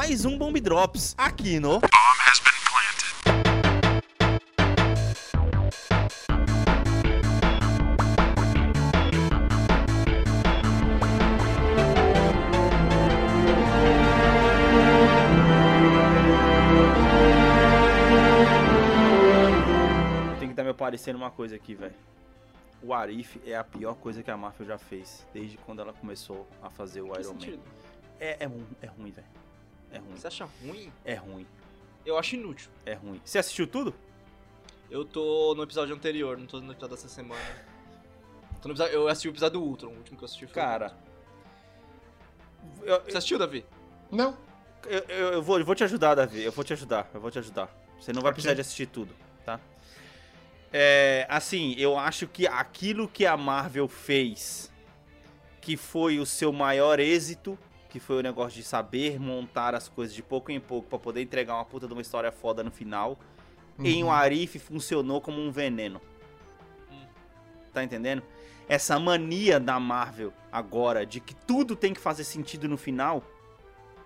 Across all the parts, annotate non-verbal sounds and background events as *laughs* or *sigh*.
Mais um Bomb Drops aqui no. Tem que estar me aparecendo uma coisa aqui, velho. O Arif é a pior coisa que a Marvel já fez desde quando ela começou a fazer o Que Iron Man. É, é, é ruim, velho. É ruim. Você acha ruim? É ruim. Eu acho inútil. É ruim. Você assistiu tudo? Eu tô no episódio anterior, não tô no episódio dessa semana. Tô no episódio- eu assisti o episódio do Ultron, o último que eu assisti foi. o Cara. Eu, Você assistiu, Davi? Não. eu, eu- eu vou, eu vou te ajudar, Davi. Eu vou te ajudar. Eu vou te ajudar. Você não vai precisar de assistir tudo, tá? É, assim, eu acho que aquilo que a Marvel fez, que foi o seu maior êxito, que foi o negócio de saber montar as coisas de pouco em pouco pra poder entregar uma puta de uma história foda no final, em Uhum. o Arif funcionou como um veneno. Hum. Tá entendendo? Essa mania da Marvel agora de que tudo tem que fazer sentido no final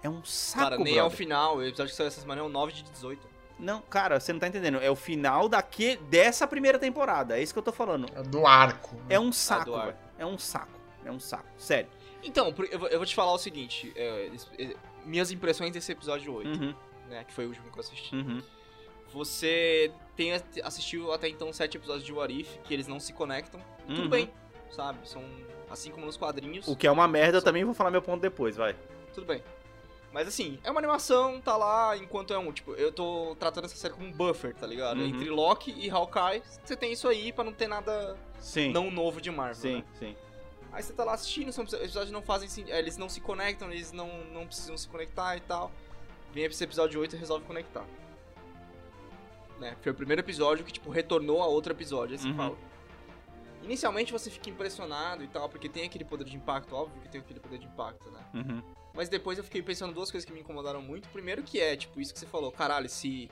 é um saco, Cara, nem é o brother. final, o episódio que saiu essa semana é o 9 de 18. Não, cara, você não tá entendendo. É o final daqui, dessa primeira temporada. É isso que eu tô falando. É do arco. É um saco, do ar. velho. É um saco. É um saco. Sério. Então, eu vou, te falar o seguinte: é, é, minhas impressões desse episódio 8, Uhum, né? Que foi o último que eu assisti. uhum. Você tem, assistiu até então sete episódios de What If, que eles não se conectam. Uhum. Tudo bem, sabe? São assim como nos quadrinhos. O que é uma merda, eu também vou falar meu ponto depois, vai. Tudo bem. Mas assim, é uma animação, tá lá enquanto é um. Tipo, eu tô tratando essa série como um buffer, tá ligado? Uhum. Entre Loki e Hawkeye, você tem isso aí pra não ter nada Sim. não novo de Marvel. sim, né? sim. Aí você tá lá assistindo, são episódios não fazem eh, Eles não se conectam, eles não, não precisam se conectar e tal. Vem esse episódio 8 e resolve conectar. Né? Foi o primeiro episódio que, tipo, retornou a outro episódio. Você Uhum. fala. Inicialmente você fica impressionado e tal, porque tem aquele poder de impacto, óbvio que tem aquele poder de impacto, né? Uhum. Mas depois eu fiquei pensando duas coisas que me incomodaram muito. Primeiro que é, tipo, isso que você falou, caralho, se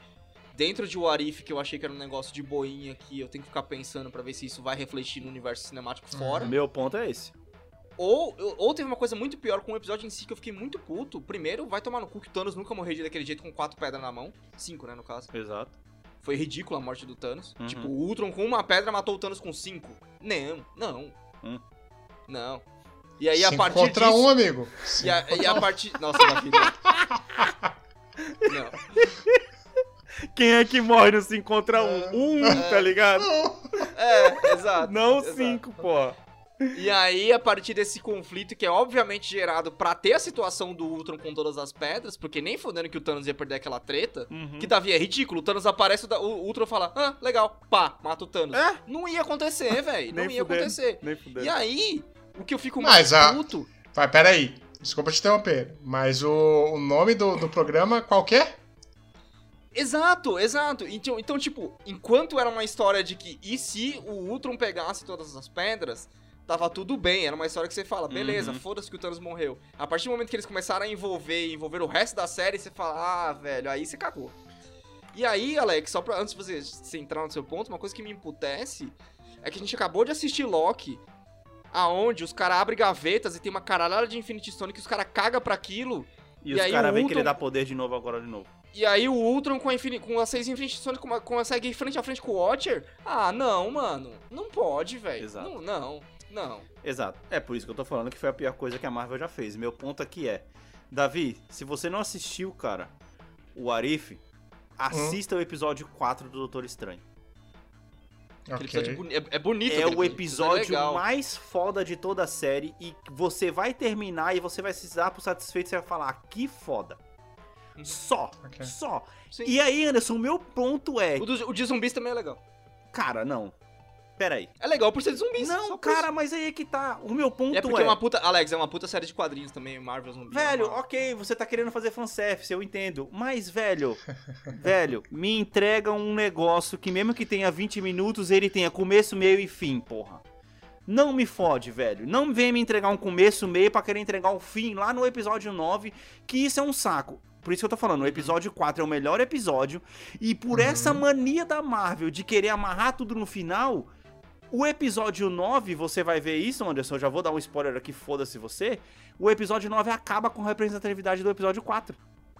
dentro de What If, que eu achei que era um negócio de boinha que eu tenho que ficar pensando pra ver se isso vai refletir no universo cinemático fora. Meu ponto é esse. Ou, ou teve uma coisa muito pior com o episódio em si que eu fiquei muito puto. Primeiro, vai tomar no cu que o Thanos nunca morreu daquele jeito com quatro pedras na mão. Cinco, né, no caso. Exato. Foi ridícula a morte do Thanos. Uhum. Tipo, o Ultron com uma pedra matou o Thanos com cinco. Não, não. Hum. Não. E aí, a partir contra disso... um, amigo. E a, e a partir... Nossa, Davi, não. *laughs* Quem é que morre no 5 contra 1? Um, um, tá ligado? É, exato. Não exato. 5, pô. E aí, a partir desse conflito, que é obviamente gerado pra ter a situação do Ultron com todas as pedras, porque nem fodendo que o Thanos ia perder aquela treta, Uhum. que Davi é ridículo, o Thanos aparece, o Ultron fala, ah, legal, pá, mata o Thanos. É? Não ia acontecer, *laughs* velho, não ia fudendo. acontecer. Nem fudendo. E aí, o que eu fico Mas mais a- puto... Vai, peraí. Desculpa te interromper. Mas o, o nome do, do programa qual que é? Exato, exato. Então, então, tipo, enquanto era uma história de que e se o Ultron pegasse todas as pedras, tava tudo bem. Era uma história que você fala, beleza, Uhum. foda-se que o Thanos morreu. A partir do momento que eles começaram a envolver e envolver o resto da série, você fala, ah, velho, aí você cagou. E aí, Alex, só pra antes de você se entrar no seu ponto, uma coisa que me emputece é que a gente acabou de assistir Loki, aonde os caras abrem gavetas e tem uma caralhada de Infinity Stone que os caras cagam pra aquilo. E, E os caras veem que ele Ultron- dá poder de novo agora de novo. E aí o Ultron com, a infini- com as seis Infinity Stones com- consegue ir frente a frente com o Watcher? Ah, não, mano. Não pode, velho. Exato. Não, não, não. Exato. É por isso que eu tô falando que foi a pior coisa que a Marvel já fez. Meu ponto aqui é, Davi, se você não assistiu, cara, o Arif, assista o episódio 4 do Doutor Estranho. Aquele Ok. episódio boni- é, é bonito. É o é episódio legal. mais foda de toda a série e você vai terminar e você vai se dar por satisfeito e você vai falar, "Ah, que foda. Uhum. Só, Ok. só. Sim. E aí, Anderson, o meu ponto é, O, do, o de zumbis também é legal. cara, não. Pera aí. É legal por ser de zumbis. Não, cara, mas aí é que tá. O meu ponto é. é porque é uma puta. Alex, é uma puta série de quadrinhos também, Marvel Zumbi. Velho, é uma- ok, você tá querendo fazer fanservice, eu entendo. Mas, velho, *laughs* velho, me entrega um negócio que mesmo que tenha 20 minutos, ele tenha começo, meio e fim, porra. Não me fode, velho. Não vem me entregar um começo, meio pra querer entregar um fim lá no episódio 9, que isso é um saco. Por isso que eu tô falando, o episódio 4 é o melhor episódio. E por Uhum. essa mania da Marvel de querer amarrar tudo no final, O episódio 9, você vai ver isso, Anderson. Eu já vou dar um spoiler aqui, foda-se você. O episódio 9 acaba com a representatividade do episódio 4.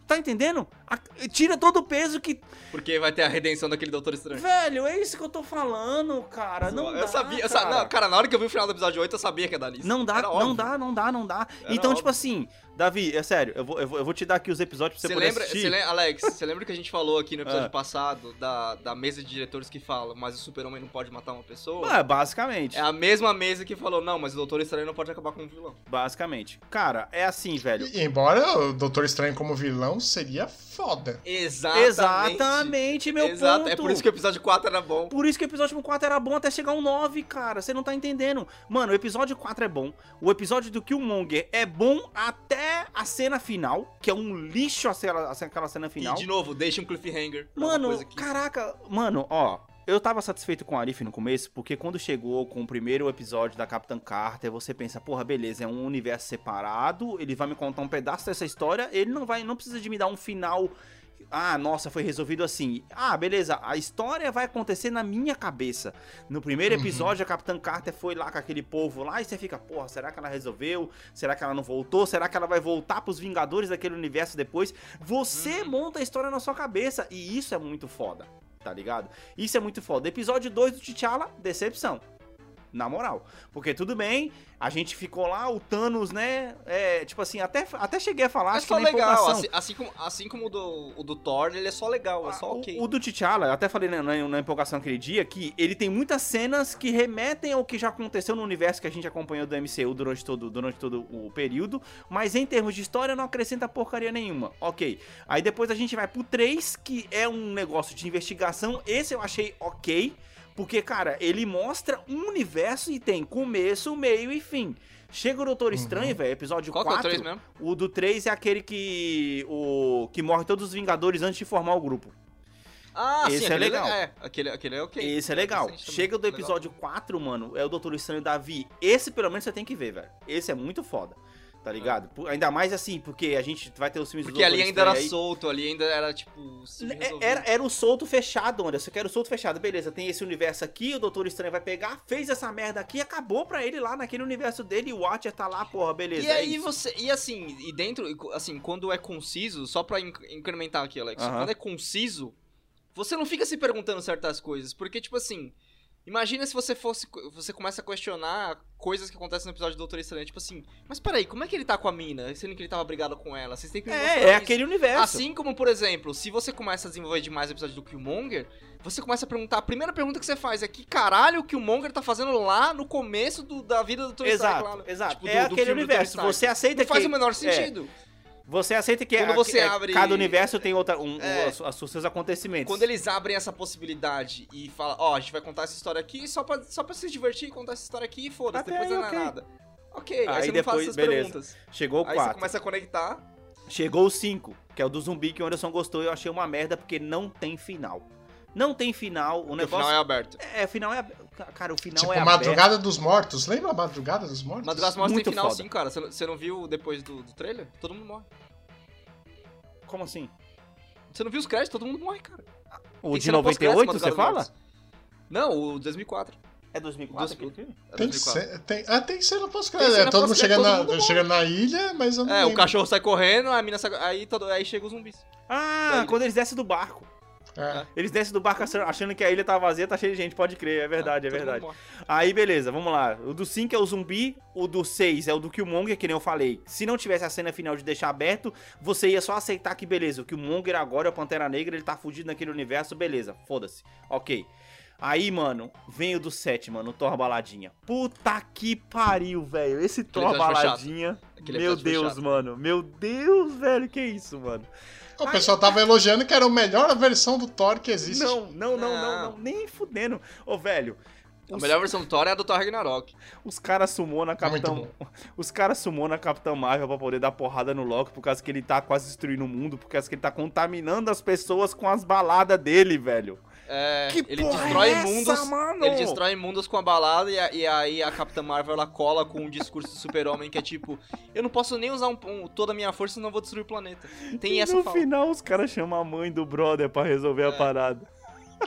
Tá entendendo? A- tira todo o peso que. Porque vai ter a redenção daquele Doutor Estranho. Velho, é isso que eu tô falando, cara. Não eu dá, sabia, eu cara. não, cara, na hora que eu vi o final do episódio 8, eu sabia que ia dar nisso. Não dá, não dá, não dá, não dá. Era então, óbvio. tipo assim, Davi, é sério, eu vou, eu vou, eu vou te dar aqui os episódios pra você, Você poder lembra, assistir. você lembra, Alex, você lembra que a gente falou aqui no episódio Ah. passado da, da mesa de diretores que fala, mas o super-homem não pode matar uma pessoa? Ah, basicamente. É a mesma mesa que falou, não, mas o Doutor Estranho não pode acabar com um vilão. Basicamente. Cara, é assim, velho. E, embora o Doutor Estranho como vilão seria foda. Exatamente. Exatamente, meu Exato, ponto. é por isso que o episódio 4 era bom. Por isso que o episódio 4 era bom até chegar um 9, cara. Você não tá entendendo. Mano, o episódio 4 é bom. O episódio do Killmonger é bom até a cena final, que é um lixo aquela, aquela cena final. E, de novo, deixa um cliffhanger. Mano, que- caraca, mano, ó. Eu tava satisfeito com o Arif no começo, porque quando chegou com o primeiro episódio da Capitã Carter, você pensa, porra, beleza, é um universo separado, ele vai me contar um pedaço dessa história, ele não vai, não precisa de me dar um final. Ah, nossa, foi resolvido assim. Ah, beleza, a história vai acontecer na minha cabeça. No primeiro Uhum. episódio, a Capitã Carter foi lá com aquele povo lá e você fica, porra, será que ela resolveu? Será que ela não voltou? Será que ela vai voltar pros Vingadores daquele universo depois? Você monta a história na sua cabeça e isso é muito foda, tá ligado? Isso é muito foda. Episódio 2 do T'Challa, decepção. Na moral. Porque tudo bem, a gente ficou lá, o Thanos, né? É, tipo assim, até, até cheguei a falar, É acho só que legal, assim, assim como, assim como o do, o do Thor, ele é só legal, é só Ah, o- ok. O, do T'Challa, eu até falei na, na, na empolgação aquele dia que ele tem muitas cenas que remetem ao que já aconteceu no universo que a gente acompanhou do MCU durante todo, durante todo o período, mas em termos de história não acrescenta porcaria nenhuma. Ok. Aí depois a gente vai pro 3, que é um negócio de investigação. Esse eu achei ok, porque, cara, ele mostra um universo e tem começo, meio e fim. Chega o Doutor Estranho, velho, episódio Qual que é o 4. 3 mesmo? O do 3 é aquele que. O. que morre todos os Vingadores antes de formar o grupo. Ah, Esse sim, é aquele legal. É, aquele, aquele é ok. Esse é legal. Interessante também, Chega do legal. episódio 4, mano, é o Doutor Estranho Davi. Esse pelo menos você tem que ver, velho. Esse é muito foda. Tá ligado? Por- Ainda mais assim, porque a gente vai ter os filmes Porque ali ainda era aí. solto, ali ainda era tipo. É- Era, era o solto fechado, Anderson. Eu quero o solto fechado. Beleza, tem esse universo aqui, o Doutor Estranho vai pegar, fez essa merda aqui, acabou pra ele lá naquele universo dele e o Watcher tá lá, porra, beleza. E é aí você. E assim, e dentro, assim, quando é conciso, só pra inc- incrementar aqui, Alex, Aham. quando é conciso, você não fica se perguntando certas coisas. Porque, tipo assim, imagina se você fosse. Você começa a questionar coisas que acontecem no episódio do Doutor Estranho. Tipo assim, mas peraí, como é que ele tá com a mina? Sendo que ele tava brigado com ela. Vocês têm que É, é isso. aquele universo. Assim como, por exemplo, se você começa a desenvolver demais o episódio do Killmonger, você começa a perguntar. A primeira pergunta que você faz é que caralho o Killmonger tá fazendo lá no começo do- da vida do Stark Exato, lá. exato. Tipo, é do- aquele do universo. Stark. Você aceita Não faz que. o menor é, sentido. Você aceita que Quando a- você é, abre- cada universo tem outra, um, É. os, os seus acontecimentos. Quando eles abrem essa possibilidade e falam, ó, a gente vai contar essa história aqui só pra, só pra se divertir, contar essa história aqui e foda-se, depois aí, não é ok. nada. Ok, aí, Aí você não depois- faz essas beleza. perguntas. Chegou o Aí você 4. começa a conectar. Chegou o 5, que é o do zumbi que o Anderson gostou e eu achei uma merda porque não tem final. Não tem final, o e O negócio. final é aberto. é... o final é. Cara, o final tipo, é. Madrugada dos Mortos. Lembra a Madrugada dos Mortos? Madrugada Mortes tem Muito final foda. sim, cara. Você não, viu depois do, do trailer? Todo mundo morre. Como assim? Você não viu os créditos? Todo mundo morre, cara. O Tem de cena pós-crédito, 98, você fala? dos Mortos. Não, o 2004. É 2004 Dos- aquele filme? É Tem, 2004. ce- tem, ah, tem cena Tem pós-crédito. cena É, todo mundo chegando todo na, mundo chegando na ilha, mas eu não É, o lembro. cachorro sai correndo, a mina sai... Aí, todo... aí chega os zumbis. Ah, quando eles descem do barco. É. Eles descem do barco achando- que a ilha tá vazia, tá cheia de gente, pode crer, é verdade, é Todo mundo verdade. Aí, beleza, vamos lá. O do 5 é o zumbi, o do 6 é o do Killmonger, que nem eu falei. Se não tivesse a cena final de deixar aberto, você ia só aceitar que, beleza, o Killmonger agora é o Pantera Negra, ele tá fugido naquele universo, beleza, foda-se. Ok. Aí, mano, vem o do 7, mano, o Thor Baladinha. Puta que pariu, velho. Esse Thor. Baladinha. Meu Deus, mano. Meu Deus, velho, que isso, mano. O pessoal tava elogiando que era a melhor versão do Thor que existe. Não, não, não, não, Não. não, nem fudendo. Ô, velho. A melhor versão do Thor é a do Thor Ragnarok. Os caras sumou na Capitão. *laughs* Os caras sumou na Capitão Marvel pra poder dar porrada no Loki por causa que ele tá quase destruindo o mundo, por causa que ele tá contaminando as pessoas com as baladas dele, velho. É, Que ele porra destrói é essa, mundos. mano? Ele destrói mundos com a balada e, a- e aí a Capitã Marvel ela cola com um discurso do super-homem que é tipo: Eu não posso nem usar um- um- toda a minha força, senão eu vou destruir o planeta. Tem E essa no fala. final os caras chamam a mãe do brother pra resolver a É. parada.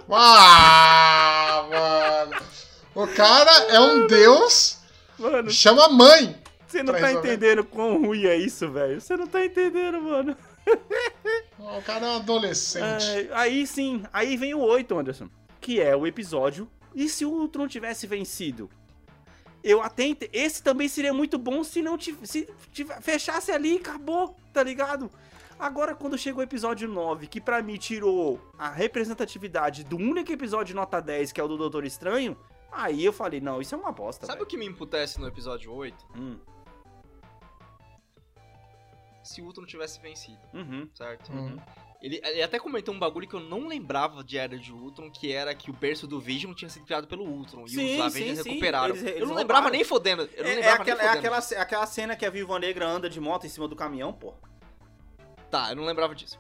Ah, mano. O cara é um deus, Mano, chama mãe. você não tá resolver. entendendo quão ruim é isso, velho. Você não tá entendendo, mano. *laughs* O cara é um adolescente. É, aí sim, aí vem o 8, Anderson. Que é o episódio. E se o Ultron tivesse vencido? Eu até Esse também seria muito bom se não tivesse. Se tive- fechasse ali e acabou, tá ligado? Agora, quando chega o episódio 9, que pra mim tirou a representatividade do único episódio nota 10, que é o do Doutor Estranho, aí eu falei, não, isso é uma bosta. Sabe o velho. que me emputece no episódio 8? Hum, Se o Ultron tivesse vencido, uhum, certo? Uhum. Ele, ele até comentou um bagulho que eu não lembrava de Era de Ultron, que era que o berço do Vision tinha sido criado pelo Ultron. Sim, e os Avengers sim, sim. recuperaram. Eles- eles eu não lembrava roubaram. nem fodendo. Eu não É, é lembrava aquela, nem é fodendo. aquela, é aquela cena que a Viúva Negra anda de moto em cima do caminhão, pô. Tá, eu não lembrava disso.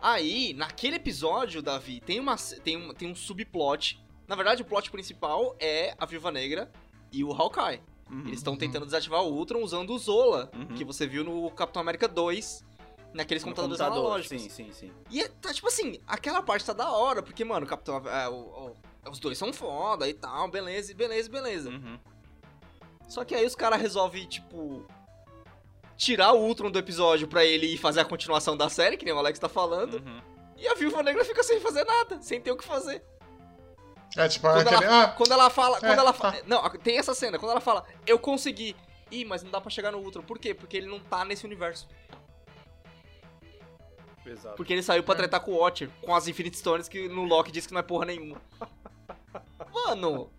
Aí, naquele episódio, Davi, tem, uma, tem, um, tem um subplot. Na verdade, o plot principal é a Viúva Negra e o Hawkeye. Uhum. Eles estão tentando desativar o Ultron usando o Zola, Uhum. que você viu no Capitão América 2, naqueles No computadores computador, analógicos. Sim, sim, sim. E é, tá, tipo assim, aquela parte tá da hora, porque, mano, o Capitão. é, o- o- os dois são foda e tal, beleza, beleza, beleza. Uhum. Só que aí os caras resolvem, tipo. Tirar o Ultron do episódio pra ele ir fazer a continuação da série, que nem o Alex tá falando. Uhum. E a Viúva Negra fica sem fazer nada, sem ter o que fazer. É tipo Quando aquele. ela, Ah, quando ela fala. Quando ela fa- tá. Não, tem essa cena, quando ela fala, eu consegui. Ih, mas não dá pra chegar no Ultron. Por quê? Porque ele não tá nesse universo. Exato. Porque ele saiu pra É. tretar com o Watcher, com as Infinite Stones que no Loki disse que não é porra nenhuma. *laughs* Mano,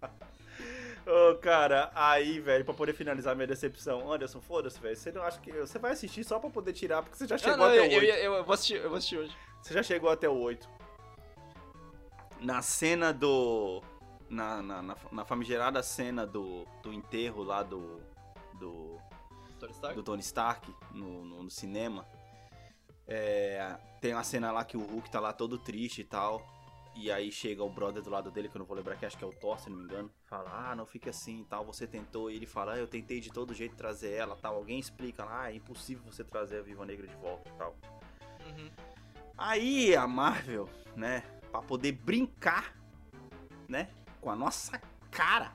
Ô, cara, aí, velho, pra poder finalizar minha decepção, Anderson, foda-se, velho. Você não acha que. Você vai assistir só pra poder tirar, porque você já Ah, chegou não, até eu, o 8. eu, eu, eu vou assistir, eu vou assistir hoje. Você já chegou até o 8. Na cena do. Na, na, na, na famigerada cena do, do enterro lá do. Do, Tony Stark? do Tony Stark no, no, no cinema. É, tem uma cena lá que o Hulk tá lá todo triste e tal. E aí chega o brother do lado dele, que eu não vou lembrar que acho que é o Thor, se não me engano. Fala, ah, não fique assim e tal, você tentou. E ele fala, ah, eu tentei de todo jeito trazer ela tal. Alguém explica lá, ah, é impossível você trazer a Viva Negra de volta e tal. Uhum. Aí a Marvel, né, pra poder brincar, né, com a nossa cara.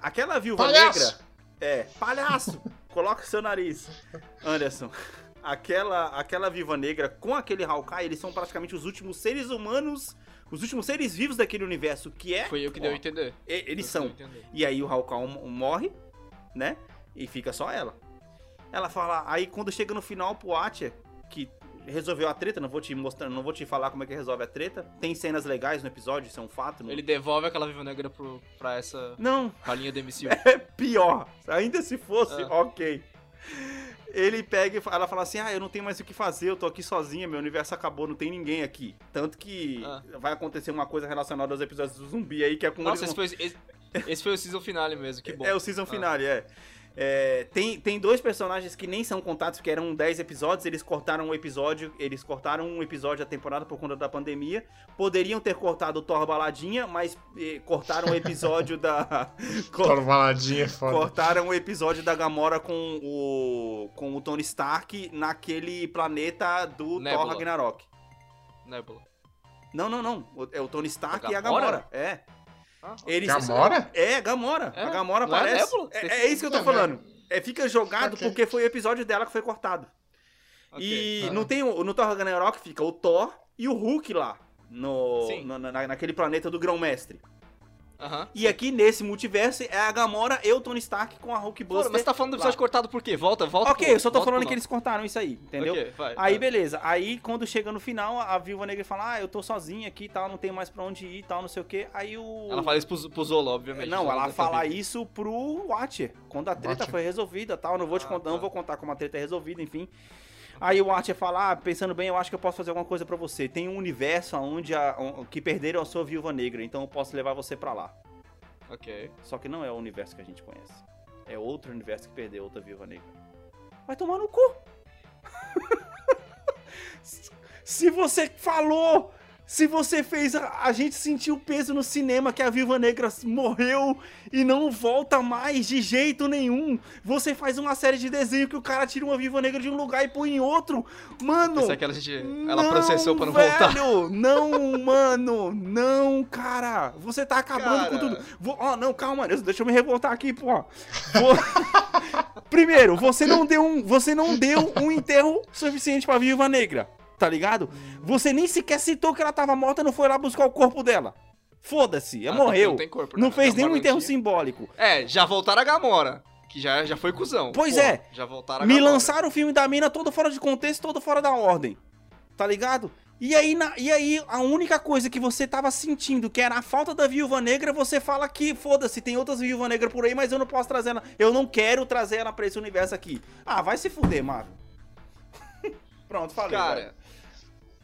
Aquela viúva Palhaço! negra. É, palhaço! *laughs* Coloca o seu nariz. Anderson. Aquela, aquela viúva negra com aquele Hawkeye, eles são praticamente os últimos seres humanos, os últimos seres vivos daquele universo, que é. Foi eu que ó, deu a entender. e- Eles eu são. entender. E aí o Hawkeye morre, né? E fica só ela. Ela fala, aí quando chega no final pro Archer, que resolveu a treta, não vou te mostrar, não vou te falar como é que resolve a treta. Tem cenas legais no episódio, isso é um fato. não- Ele devolve aquela Viva Negra pro, pra essa Não, ralinha do MCU. *laughs* é pior. Ainda se fosse, Ah. ok. Ele pega e ela fala assim: Ah, eu não tenho mais o que fazer, eu tô aqui sozinha, meu universo acabou, não tem ninguém aqui. Tanto que Ah. vai acontecer uma coisa relacionada aos episódios do zumbi aí, que é com Nossa, eles esse foi, esse, esse foi o season finale mesmo, que *laughs* bom. É o season Ah. finale, é. É, tem, tem dois personagens que nem são contados, porque eram 10 episódios, eles cortaram um episódio, eles cortaram um episódio da temporada por conta da pandemia. Poderiam ter cortado o Thor Baladinha, mas eh, cortaram o episódio da. *laughs* Toro Baladinha é foda. cortaram o episódio da Gamora com o. com o Tony Stark naquele planeta do Nebula. Thor Ragnarok. Nebula. Não, não, não. É o Tony Stark A e a Gamora? Gamora. É. Ah, Eles, Gamora? É, Gamora. É? A Gamora é aparece. Nebula? É, é isso que eu tô Não, falando. É, fica jogado Ok. porque foi o episódio dela que foi cortado. ok. E Ah. não tem o- no Thor Ragnarok fica o Thor e o Hulk lá. No, no- na- naquele planeta do Grão-Mestre. Aham. E aqui nesse multiverso é a Gamora e o Tony Stark com a Hulk Pô, mas você tá falando do episódio lá. cortado por quê? Volta, volta. Ok, pro- eu só tô falando que eles cortaram isso aí, entendeu? Ok, vai. Aí, vai. beleza. Aí, quando chega no final, a Viúva Negra fala, ah, eu tô sozinha aqui e tal, não tenho mais pra onde ir e tal, não sei o quê. Aí o... Ela fala isso pro, pro Zola, obviamente. Não, ela tá fala isso pro Watcher, quando a treta Watcher. foi resolvida tal. Não vou te Ah, contar, não tá. vou contar como a treta é resolvida, enfim. Aí o Watcher fala, ah, pensando bem, eu acho que eu posso fazer alguma coisa pra você. Tem um universo onde a, on- que perderam a sua viúva negra, então eu posso levar você pra lá. Ok. Só que não é o universo que a gente conhece. É outro universo que perdeu outra viúva negra. Vai tomar no cu. *laughs* Se você falou, Se você fez a, a gente sentir o peso no cinema que a Viúva Negra morreu e não volta mais de jeito nenhum. Você faz uma série de desenho que o cara tira uma Viúva Negra de um lugar e põe em outro. Mano, Isso é que ela, gente, ela processou pra não velho, voltar. Não, mano, não, cara. Você tá acabando Cara. com tudo. Vou- Ó, não, calma, deixa eu me revoltar aqui, pô. Vou- *laughs* Primeiro, você não deu um, você não deu um enterro suficiente pra Viúva Negra, tá ligado? Você nem sequer citou que ela tava morta, não foi lá buscar o corpo dela. Foda-se, ela Ah, morreu. não corpo, Não né? fez nenhum enterro não tinha. simbólico. É, já voltaram a Gamora. Que já, já foi cuzão. Pois Porra, é. Já voltaram a Me Gamora. lançaram o filme da mina todo fora de contexto, todo fora da ordem. Tá ligado? E aí, na- e aí, a única coisa que você tava sentindo, que era a falta da viúva negra, você fala que, foda-se, tem outras viúvas negras por aí, mas eu não posso trazer ela. Eu não quero trazer ela pra esse universo aqui. Ah, vai se fuder, Marvel. *laughs* Pronto, falei. Cara, velho.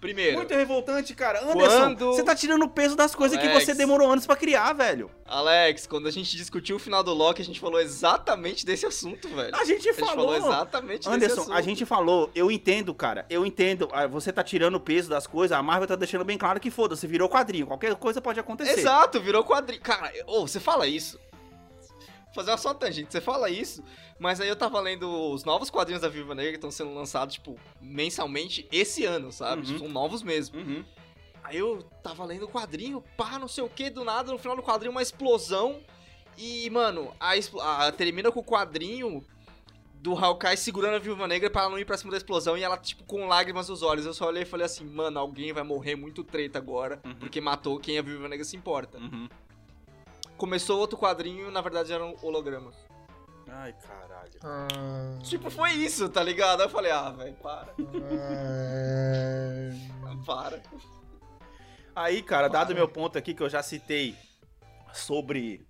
Primeiro, Muito revoltante, cara. Anderson, Quando- você tá tirando o peso das coisas que Alex. você demorou anos pra criar, velho. Alex, quando a gente discutiu o final do Loki, a gente falou exatamente desse assunto, velho. A gente A gente falou. falou exatamente desse Anderson, assunto. a gente falou, eu entendo, cara, eu entendo, ah, você tá tirando o peso das coisas, a Marvel tá deixando bem claro que foda-se, virou quadrinho, qualquer coisa pode acontecer. Exato, virou quadrinho. Cara, ô, você fala isso. Fazer uma só tangente, você fala isso, mas aí eu tava lendo os novos quadrinhos da Viúva Negra que estão sendo lançados, tipo, mensalmente esse ano, sabe? Uhum. São novos mesmo. Uhum. Aí eu tava lendo o quadrinho, pá, não sei o que, do nada, no final do quadrinho, uma explosão. E, mano, a, expl- a- termina com o quadrinho do Hawkeye segurando a Viúva Negra pra ela não ir pra cima da explosão e ela, tipo, com lágrimas nos olhos. Eu só olhei e falei assim, mano, alguém vai morrer muito treta agora, Uhum. porque matou quem a Viúva Negra se importa. Uhum. Começou outro quadrinho, na verdade eram hologramas. Ai, caralho. Ah, Tipo, foi isso, tá ligado? Aí eu falei, ah, velho, para, é... *laughs* para. Aí, cara, dado meu ponto aqui que eu já citei sobre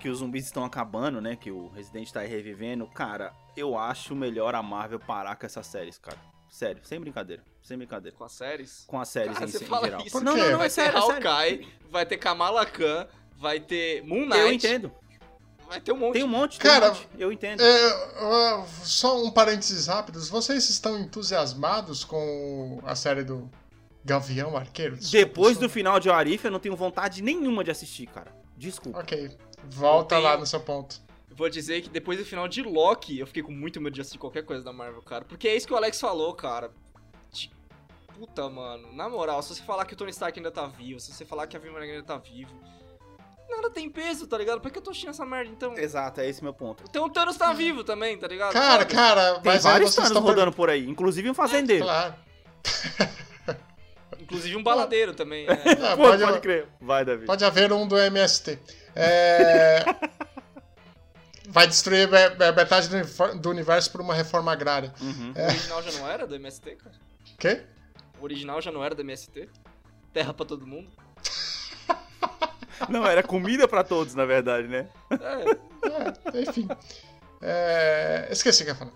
que os zumbis estão acabando, né, que o Resident tá aí revivendo, cara, eu acho melhor a Marvel parar com essas séries, cara. Sério, sem brincadeira, sem brincadeira. Com as séries. Com as séries Cara, em, você em fala geral. isso. Não, não, não, vai é sério, ter é sério. Hawkeye, vai ter Kamala Khan, vai ter Moon Knight. Eu entendo. Vai ter um monte. Tem um monte, tem Cara, um monte. Eu entendo. É, só um parênteses rápido. Vocês estão entusiasmados com a série do Gavião Arqueiro? Desculpa, Depois do final de Arif, eu não tenho vontade nenhuma de assistir, cara. Desculpa. Ok, volta tenho- lá no seu ponto. Vou dizer que depois do final de Loki, eu fiquei com muito medo de assistir qualquer coisa da Marvel, cara. Porque é isso que o Alex falou, cara. De- Puta, mano. Na moral, se você falar que o Tony Stark ainda tá vivo, se você falar que a Viúva Negra ainda tá vivo, nada tem peso, tá ligado? Por que eu tô assistindo essa merda, então? Exato, é esse meu ponto. Então o Thanos tá vivo também, tá ligado? Cara, cara, Tem mas aí vários Thanos estão rodando por aí, inclusive um fazendeiro. Claro. Inclusive um baladeiro também. *laughs* é. Ah, Pô, pode, pode, crer. Vai, Davi. pode haver um do MST. É... *laughs* Vai destruir me- me- metade do universo por uma reforma agrária. Uhum. O original já não era do MST, cara? Quê? O original já não era do MST? Terra pra todo mundo? Não, era comida pra todos, na verdade, né? É. É, enfim. É... Esqueci o que eu ia falar.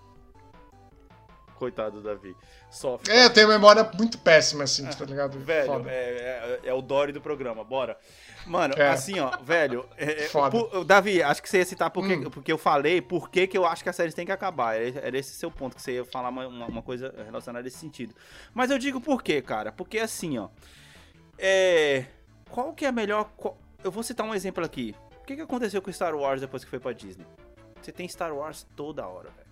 Coitado do Davi. Sofre. É, eu tenho memória muito péssima, assim, tá ligado? Velho, é, é, é o Dory do programa, bora. Mano, É. assim, ó, velho. pu- Davi, acho que você ia citar porque, Hum. porque eu falei por que eu acho que as séries têm que acabar. Era, era esse seu ponto, que você ia falar uma, uma- uma coisa relacionada a esse sentido. Mas eu digo por quê, cara? Porque assim, ó. É. Qual que é a melhor. Eu vou citar um exemplo aqui. O que, que aconteceu com Star Wars depois que foi pra Disney? Você tem Star Wars toda hora, velho.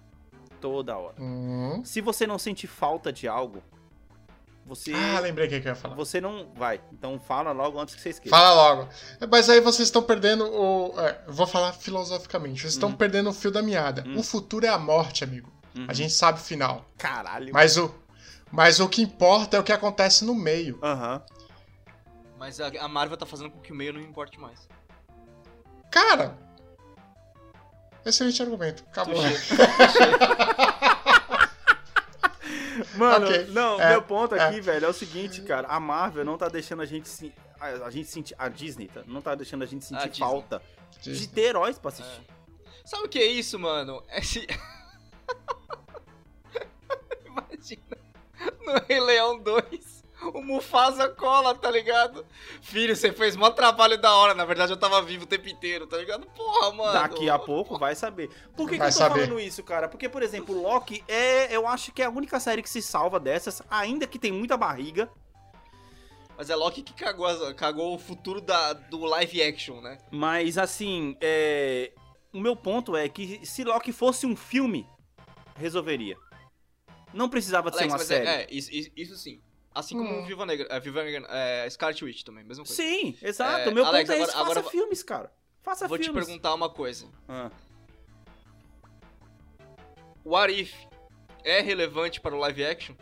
Toda hora. Hum. Se você não sente falta de algo, você. Ah, lembrei o que que eu ia falar. Você não vai. Então fala logo antes que você esqueça. Fala logo. Mas aí vocês estão perdendo o. é, vou falar filosoficamente. Vocês estão perdendo o fio da meada. Hum. O futuro é a morte, amigo. Uhum. A gente sabe o final. Caralho. Mas o, mas o que importa é o que acontece no meio. Aham. Mas a a Marvel tá fazendo com que o meio não importe mais. Cara! Excelente argumento. Acabou. *laughs* Mano, Ok. não, É, meu ponto é. aqui, velho, é o seguinte, cara. A Marvel não tá deixando a gente se. A, a gente sentir. A Disney tá, não tá deixando a gente A sentir Disney. falta de ter heróis pra assistir. Sabe o que é isso, mano? É se... *laughs* Imagina. No Rei Leão 2, o Mufasa cola, tá ligado? Filho, você fez mó trabalho da hora. Na verdade, eu tava vivo o tempo inteiro, tá ligado? Porra, mano. Daqui a pouco vai saber. Por que, que eu tô saber. falando isso, cara? Porque, por exemplo, Loki é. Eu acho que é a única série que se salva dessas, ainda que tem muita barriga. Mas é Loki que cagou, as- cagou o futuro da, do live action, né? Mas assim, é... o meu ponto é que se Loki fosse um filme, resolveria. Não precisava de ser Alex, uma mas série. é, é, isso, isso- isso sim. Assim como Hum. Viva Negra, é, Viva Negra, é, Scarlet Witch também, mesma coisa. Sim, exato. É, meu Alex, ponto é agora- esse, faça agora- filmes, cara. Faça Vou te filmes. perguntar uma coisa. Ah. O Arif é relevante para o live action?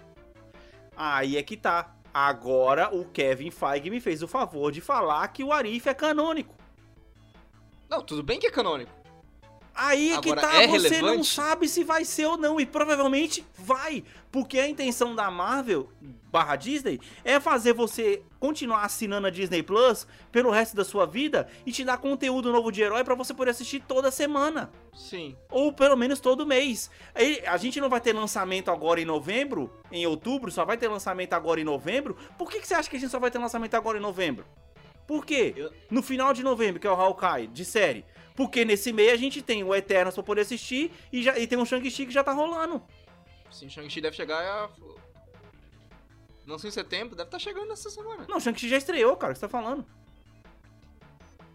Aí é que tá. Agora o Kevin Feige me fez o favor de falar que o Arif é canônico. Não, tudo bem que é canônico. Aí é que Agora, tá, é você não relevante? sabe se vai ser ou não, e provavelmente vai, porque a intenção da Marvel barra Disney é fazer você continuar assinando a Disney Plus pelo resto da sua vida e te dar conteúdo novo de herói pra você poder assistir toda semana, Sim. ou pelo menos todo mês. A gente não vai ter lançamento agora em novembro, em outubro, só vai ter lançamento agora em novembro. Por que, que você acha que a gente só vai ter lançamento agora em novembro? Por quê? No final de novembro, que é o Hawkeye, de série. Porque nesse mês a gente tem o Eternos pra poder assistir e, já, e tem um Shang-Chi que já tá rolando. Sim, Shang-Chi deve chegar a... Não sei em setembro, deve estar chegando nessa semana. Não, o Shang-Chi já estreou, cara, o que você tá falando?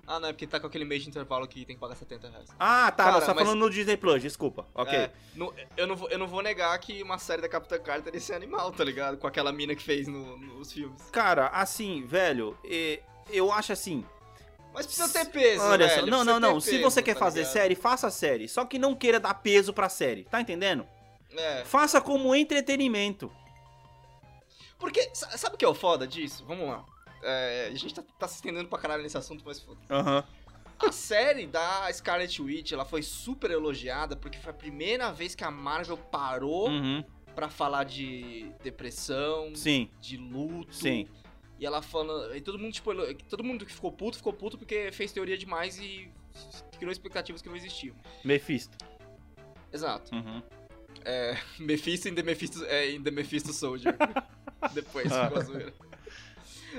Ah, não, é porque tá com aquele mês de intervalo que tem que pagar 70 reais. Ah, tá, Cara, você tá mas- falando no Disney Plus, desculpa. Ok. É, não- eu, não vou, eu não vou negar que uma série da Capitã Carter ia ser animal, tá ligado? Com aquela mina que fez no- nos filmes. Cara, assim, velho, é, eu acho assim. Mas precisa ter peso, Olha velho. só, não, não, não. Se peso, você quer tá fazer ligado? série, faça série. Só que não queira dar peso pra série, tá entendendo? É. Faça como entretenimento. Porque, sa- sabe o que é o foda disso? Vamos lá. É, a gente tá, tá se estendendo pra caralho nesse assunto, mas foda. Aham. A série da Scarlet Witch, ela foi super elogiada porque foi a primeira vez que a Marvel parou Uhum. pra falar de depressão, Sim, de luto. sim. E ela falando. E todo mundo, tipo, todo mundo que ficou puto, ficou puto porque fez teoria demais e criou expectativas que não existiam. Mephisto. Exato. Uhum. É, *laughs* Mephisto em The Mephisto, é, em The Mephisto Soldier. *laughs* Depois Ah. ficou a zoeira.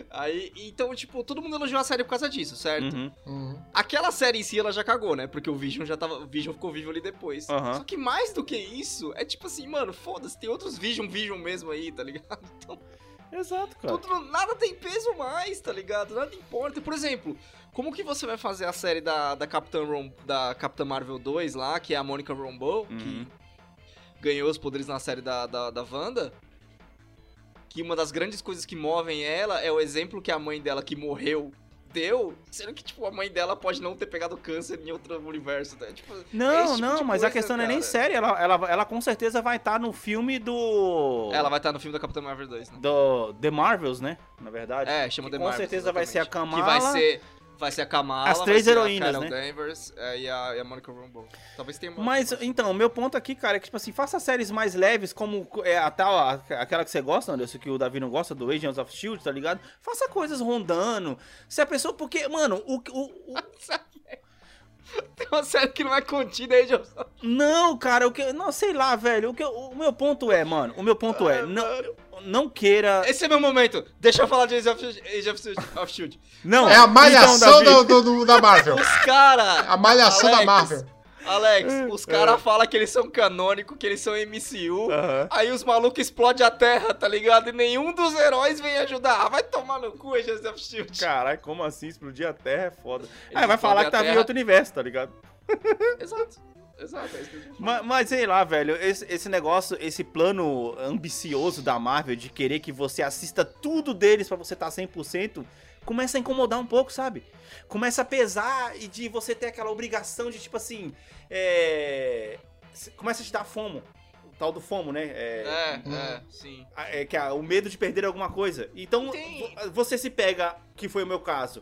Aí, então, tipo, todo mundo elogiou a série por causa disso, certo? Uhum. Uhum. Aquela série em si, ela já cagou, né? Porque o Vision já tava. O Vision ficou vivo ali depois. Aham. Só que mais do que isso, é tipo assim, mano, foda-se, tem outros Vision Vision mesmo aí, tá ligado? *laughs* Então, Exato, cara. tudo, nada tem peso mais, tá ligado? Nada importa. Por exemplo, como que você vai fazer a série da, da Capitã Rom, da Capitã Marvel 2 lá, que é a Monica Rambeau, Uhum. que ganhou os poderes na série da, da, da Wanda? Que uma das grandes coisas que movem ela é o exemplo que a mãe dela que morreu deu, sendo que, tipo, a mãe dela pode não ter pegado câncer em outro universo, tá? Tipo, Não, esse tipo não, mas a coisa, questão não é nem cara. séria. Ela, ela, ela com certeza vai estar no filme do. ela vai estar no filme da Capitã Marvel 2, né? Do The Marvels, né? Na verdade. É, chama Que The com Marvels, certeza vai ser a exatamente. Kamala. Que vai ser, vai ser a Kamala, As três heroínas, a Carol né? Danvers é, e, a, e a Monica Rambeau. Talvez tenha uma... Mas, então, o meu ponto aqui, cara, é que, tipo assim, faça séries mais leves, como é, a tal, a- aquela que você gosta, Anderson, que o Davi não gosta, do Agents of S.H.I.E.L.D., tá ligado? Faça coisas rondando. Se a pessoa, porque, mano, o, o, o- *laughs* Tem uma série que não é contida aí, Johnson. Não, cara, o que. Não, sei lá, velho. O, que, o meu ponto é, mano, o meu ponto é, não, não queira. Esse é meu momento. Deixa eu falar de Age of, Age of, Shield. Não, É a malhação então, do, do- do- da Marvel. Os caras... A malhação da Alex, Marvel. Alex, É. os caras falam que eles são canônicos, que eles são MCU. Aham. Aí os malucos explodem a terra, tá ligado? E nenhum dos heróis vem ajudar. Ah, vai tomar no cu, Agents of Shield. Caralho, como assim? Explodir a Terra é foda. Eles Aí vai falar que a tava em Terra. outro universo, tá ligado? *laughs* Exato. Exato, é isso que eu. Mas, mas sei lá, velho, esse, esse negócio, esse plano ambicioso da Marvel de querer que você assista tudo deles pra você tá estar 100%, começa a incomodar um pouco, sabe? Começa a pesar e de você ter aquela obrigação de, tipo assim, é... Começa a te dar fomo. O tal do fomo, né? É... É, Hum. é, sim. é que é o medo de perder alguma coisa. Então, Tem. vo- você se pega, que foi o meu caso.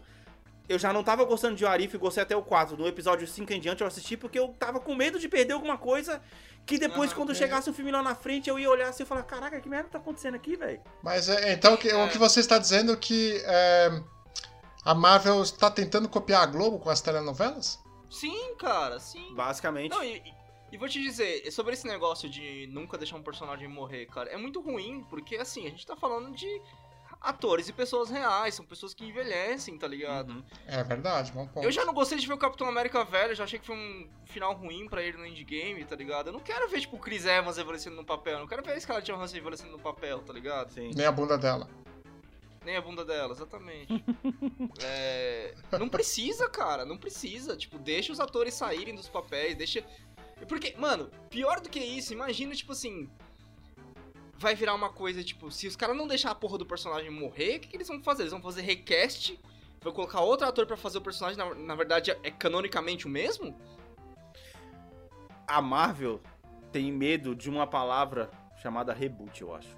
Eu já não tava gostando de Arif, gostei até o 4. No episódio 5 em diante eu assisti porque eu tava com medo de perder alguma coisa. Que depois, Aham, quando é. chegasse um filme lá na frente, eu ia olhar assim e falar: Caraca, que merda tá acontecendo aqui, velho? Mas é, então o que, o que você está dizendo é que é, a Marvel está tentando copiar a Globo com as telenovelas? Sim, cara, sim. Basicamente. Não, e, e- e vou te dizer, sobre esse negócio de nunca deixar um personagem morrer, cara, é muito ruim, porque assim, a gente tá falando de atores e pessoas reais, são pessoas que envelhecem, tá ligado? Uhum. É verdade, bom ponto. Eu já não gostei de ver o Capitão América velho, já achei que foi um final ruim pra ele no endgame, tá ligado? Eu não quero ver, tipo, o Chris Evans envelhecendo no papel, eu não quero ver a Scarlett Johansson envelhecendo no papel, tá ligado? Sim. Nem a bunda dela. Nem a bunda dela, exatamente. *laughs* É, não precisa, cara, não precisa. Tipo, deixa os atores saírem dos papéis, deixa. Porque, mano, pior do que isso, imagina, tipo assim. Vai virar uma coisa, tipo, se os caras não deixar a porra do personagem morrer, o que, que eles vão fazer? Eles vão fazer recast, vão colocar outro ator pra fazer o personagem, na, na verdade, é canonicamente o mesmo? A Marvel tem medo de uma palavra chamada reboot, eu acho.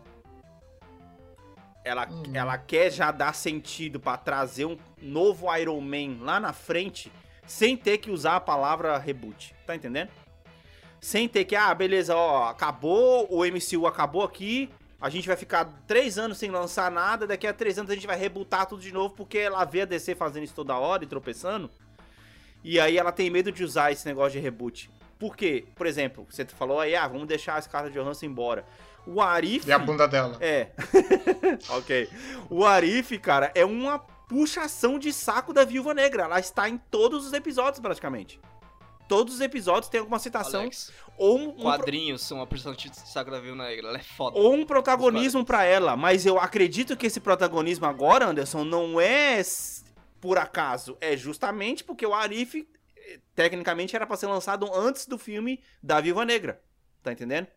Ela, Hum. ela quer já dar sentido pra trazer um novo Iron Man lá na frente, sem ter que usar a palavra reboot. Tá entendendo? Sem ter que, ah, beleza, ó, acabou, o MCU acabou aqui, a gente vai ficar três anos sem lançar nada, daqui a três anos a gente vai rebutar tudo de novo, porque ela vê a DC fazendo isso toda hora e tropeçando. E aí ela tem medo de usar esse negócio de reboot. Por quê? Por exemplo, você falou aí, ah, vamos deixar a Scarlett Johansson embora. O Arif... E a bunda dela. É. *laughs* ok. O Arif, cara, é uma puxação de saco da Viúva Negra. Ela está em todos os episódios, praticamente. Todos os episódios tem alguma citação Alex, ou um, um pro- quadrinhos são a personagem de Sagra da Viúva Negra, ela é foda. ou um protagonismo pra ela, mas eu acredito que esse protagonismo agora, Anderson, não é por acaso, é justamente porque o Arif eh, tecnicamente era pra ser lançado antes do filme da Viúva Negra. Tá entendendo?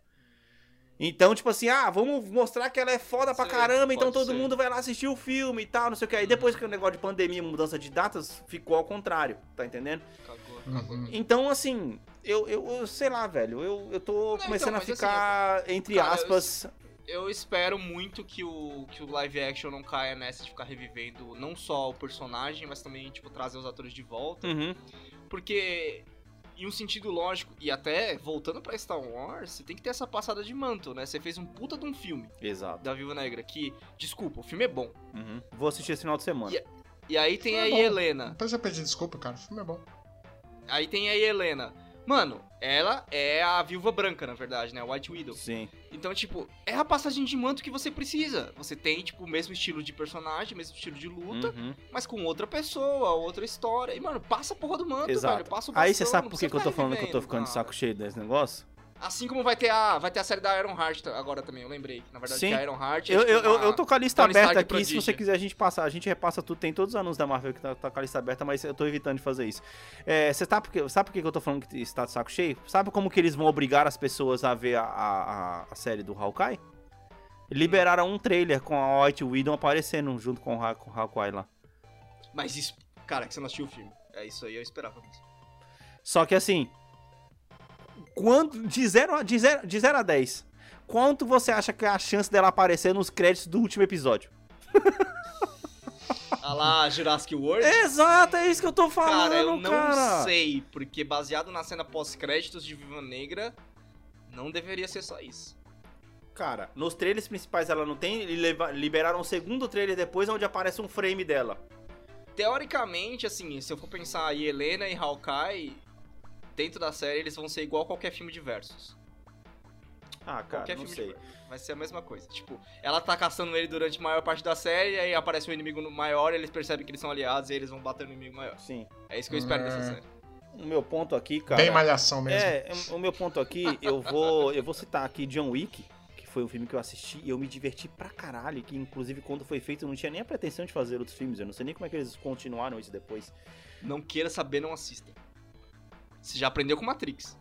Então, tipo assim, ah, vamos mostrar que ela é foda pra Sim, caramba, então todo ser. mundo vai lá assistir o filme e tal, não sei o que. Aí depois que o negócio de pandemia, mudança de datas, ficou ao contrário, tá entendendo? Cagou, Uhum. Então, assim, eu, eu, eu sei lá, velho, eu, eu tô Não, começando então, a mas ficar, entre cara, eu- aspas, Eu espero muito que o, que o live action não caia nessa de ficar revivendo não só o personagem, mas também, tipo, trazer os atores de volta. Uhum. Porque, em um sentido lógico, e até voltando pra Star Wars, você tem que ter essa passada de manto, né? Você fez um puta de um filme Exato. da Viúva Negra que, desculpa, o filme é bom. Uhum. Vou assistir esse final de semana. E- E aí tem É a bom. Helena. Depois eu pedi desculpa, cara. O filme é bom. Aí tem a Helena. Mano, ela é a viúva branca, na verdade, né? A White Widow. Sim. Então, tipo, é a passagem de manto que você precisa. Você tem, tipo, o mesmo estilo de personagem, o mesmo estilo de luta, Uhum. mas com outra pessoa, outra história. E, mano, passa a porra do manto, Exato. velho. Passa o Aí bastão, você sabe por que, que eu tô falando que eu tô ficando de saco cheio desse negócio? Assim como vai ter a, vai ter a série da Iron Heart agora também, eu lembrei. Na verdade, Sim. que a Iron Heart é, Eu, eu, eu, eu tô com a lista Tony aberta aqui, se você quiser a gente passa, a gente repassa tudo, tem todos os anúncios da Marvel que tá, tá com a lista aberta, mas eu tô evitando de fazer isso. É, você tá porque, sabe por que que eu tô falando que está de saco cheio? Sabe como que eles vão obrigar as pessoas a ver a, a, a- série do Hawkeye? Liberaram um trailer com a White Widow aparecendo junto com o, Ha- com o Hawkeye lá. Mas isso, cara, que você não assistiu o filme. É isso aí, eu esperava isso. Só que assim, quanto, de 0 a, de zero, de zero a 10, quanto você acha que é a chance dela aparecer nos créditos do último episódio? *laughs* Ah lá, Jurassic World? Exato, é isso que eu tô falando, Cara, eu não cara. sei, porque baseado na cena pós-créditos de Viva Negra, não deveria ser só isso. Cara, nos trailers principais ela não tem, e liberaram um segundo trailer depois onde aparece um frame dela. Teoricamente, assim, se eu for pensar em Helena e Hawkeye, dentro da série eles vão ser igual a qualquer filme de versus. Ah, cara, Qualquer não filme sei. Vai ser a mesma coisa. Tipo, ela tá caçando ele durante a maior parte da série, aí aparece um inimigo maior, eles percebem que eles são aliados e eles vão bater no inimigo maior. Sim. É isso que eu espero Hum. dessa série. O meu ponto aqui, cara. Bem malhação mesmo. É, o meu ponto aqui, eu vou, eu vou citar aqui John Wick, que foi um filme que eu assisti e eu me diverti pra caralho, que inclusive quando foi feito eu não tinha nem a pretensão de fazer outros filmes, eu não sei nem como é que eles continuaram isso depois. Não queira saber, não assista. Você já aprendeu com Matrix.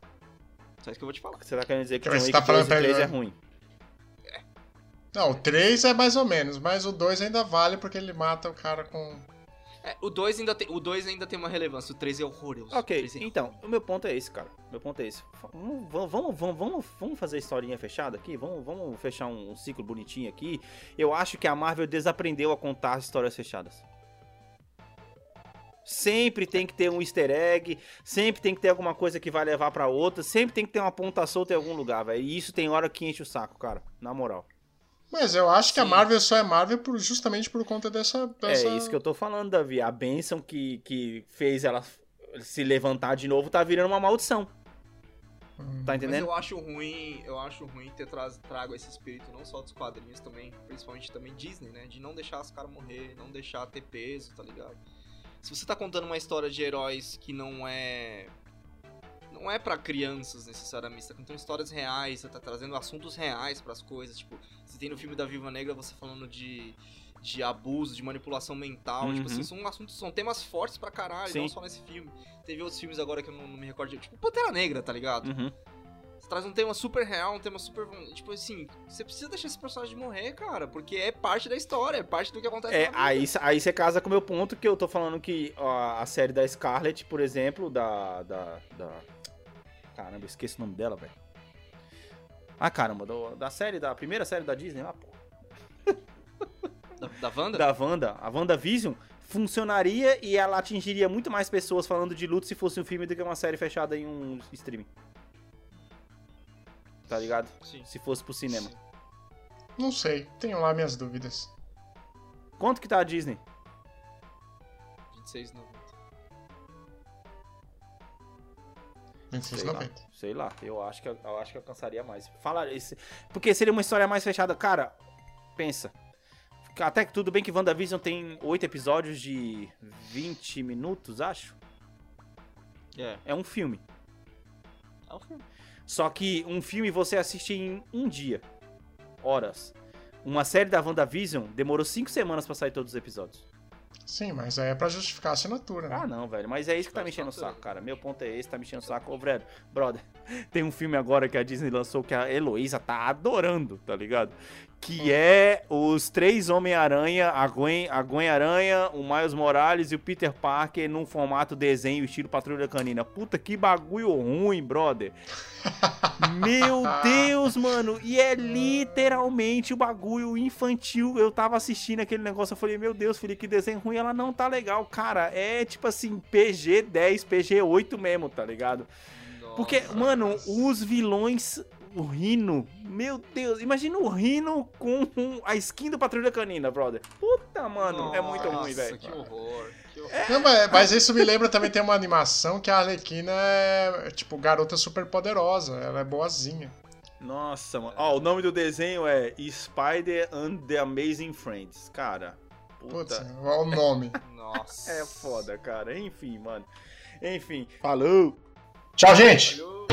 Só isso que eu vou te falar. Você tá querendo dizer que John você Wick tá falando 2 e 3 é anterior. ruim? Não, o 3 é mais ou menos, mas o 2 ainda vale porque ele mata o cara com. É, o 2 ainda, tem- o dois ainda tem uma relevância, o 3 é horroroso. O Ok, 3 é então, o meu ponto é esse, cara. Meu ponto é esse. Vamos, vamos, vamos, vamos, vamos fazer a historinha fechada aqui? Vamos, vamos fechar um, um ciclo bonitinho aqui. Eu acho que a Marvel desaprendeu a contar histórias fechadas. Sempre tem que ter um easter egg, sempre tem que ter alguma coisa que vai levar pra outra, sempre tem que ter uma ponta solta em algum lugar, velho. E isso tem hora que enche o saco, cara. Na moral. Mas eu acho que a. Marvel só é Marvel por- justamente por conta dessa. dessa... É isso que eu tô falando, Davi. A benção que, que fez ela se levantar de novo tá virando uma maldição. Hum. Tá Mas entendendo? eu acho ruim, eu acho ruim ter tra trago esse espírito não só dos quadrinhos também, principalmente também Disney, né? De não deixar os caras morrer, não deixar ter peso, tá ligado? Se você tá contando uma história de heróis que não é não é pra crianças necessariamente, você tá contando histórias reais, você tá trazendo assuntos reais pras coisas, tipo, você tem no filme da Viva Negra você falando de de abuso, de manipulação mental. Uhum. Tipo assim, são assuntos, são temas fortes pra caralho, Sim. não só nesse filme. Teve outros filmes agora que eu não, não me recordo. de- Tipo, Pantera Negra, tá ligado? Uhum. Traz um tema super real, um tema super. Tipo assim, você precisa deixar esse personagem morrer, cara, porque é parte da história, é parte do que acontece É, aí, aí você casa com o meu ponto que eu tô falando que ó, a série da Scarlett, por exemplo, da. da, da... Caramba, esqueci o nome dela, velho. Ah, caramba, do- da série, da primeira série da Disney lá, pô. *laughs* Da, da Wanda? Da Wanda, a WandaVision, funcionaria e ela atingiria muito mais pessoas falando de luto se fosse um filme do que uma série fechada em um streaming. Tá ligado? Sim. Se fosse pro cinema. Sim. Não sei, tenho lá minhas dúvidas. Quanto que tá a Disney? 26,90. 26,90. Sei lá, eu acho que eu acho que alcançaria mais. Fala esse, porque seria uma história mais fechada, cara. Pensa. Até que tudo bem que WandaVision tem oito episódios de 20 minutos, acho. É. É um filme. É um filme. Só que um filme você assiste em um dia. Horas. Uma série da WandaVision demorou cinco semanas pra sair todos os episódios. Sim, mas aí é pra justificar a assinatura, né? Ah, não, velho. Mas é isso que tá me enchendo o saco, cara. Meu ponto é esse, tá me enchendo o saco. Ô, Brother, brother, *laughs* tem um filme agora que a Disney lançou que a Heloísa tá adorando, tá ligado? Que é os três Homem-Aranha, a Gwen, a Gwen Aranha, o Miles Morales e o Peter Parker num formato desenho estilo Patrulha Canina. Puta, que bagulho ruim, brother. *laughs* Meu Deus, mano. E é literalmente o bagulho infantil. Eu tava assistindo aquele negócio, eu falei, meu Deus, filho, que desenho ruim. Ela não tá legal, cara. É tipo assim, PG-10, PG-8 mesmo, tá ligado? Porque, Nossa. mano, os vilões. O Rino, meu Deus, imagina o Rino com a skin do Patrulha Canina, brother. Puta, mano, é muito ruim, Nossa, velho. que horror. Que horror. Não, mas, mas isso me lembra também tem uma animação que a Arlequina é, tipo, garota super poderosa. Ela é boazinha. Nossa, mano. Ó, o nome do desenho é Spider and the Amazing Friends. Cara, Putz, puta. olha o nome. *laughs* Nossa. É foda, cara. Enfim, mano. Enfim. Falou! Tchau, gente! Falhou.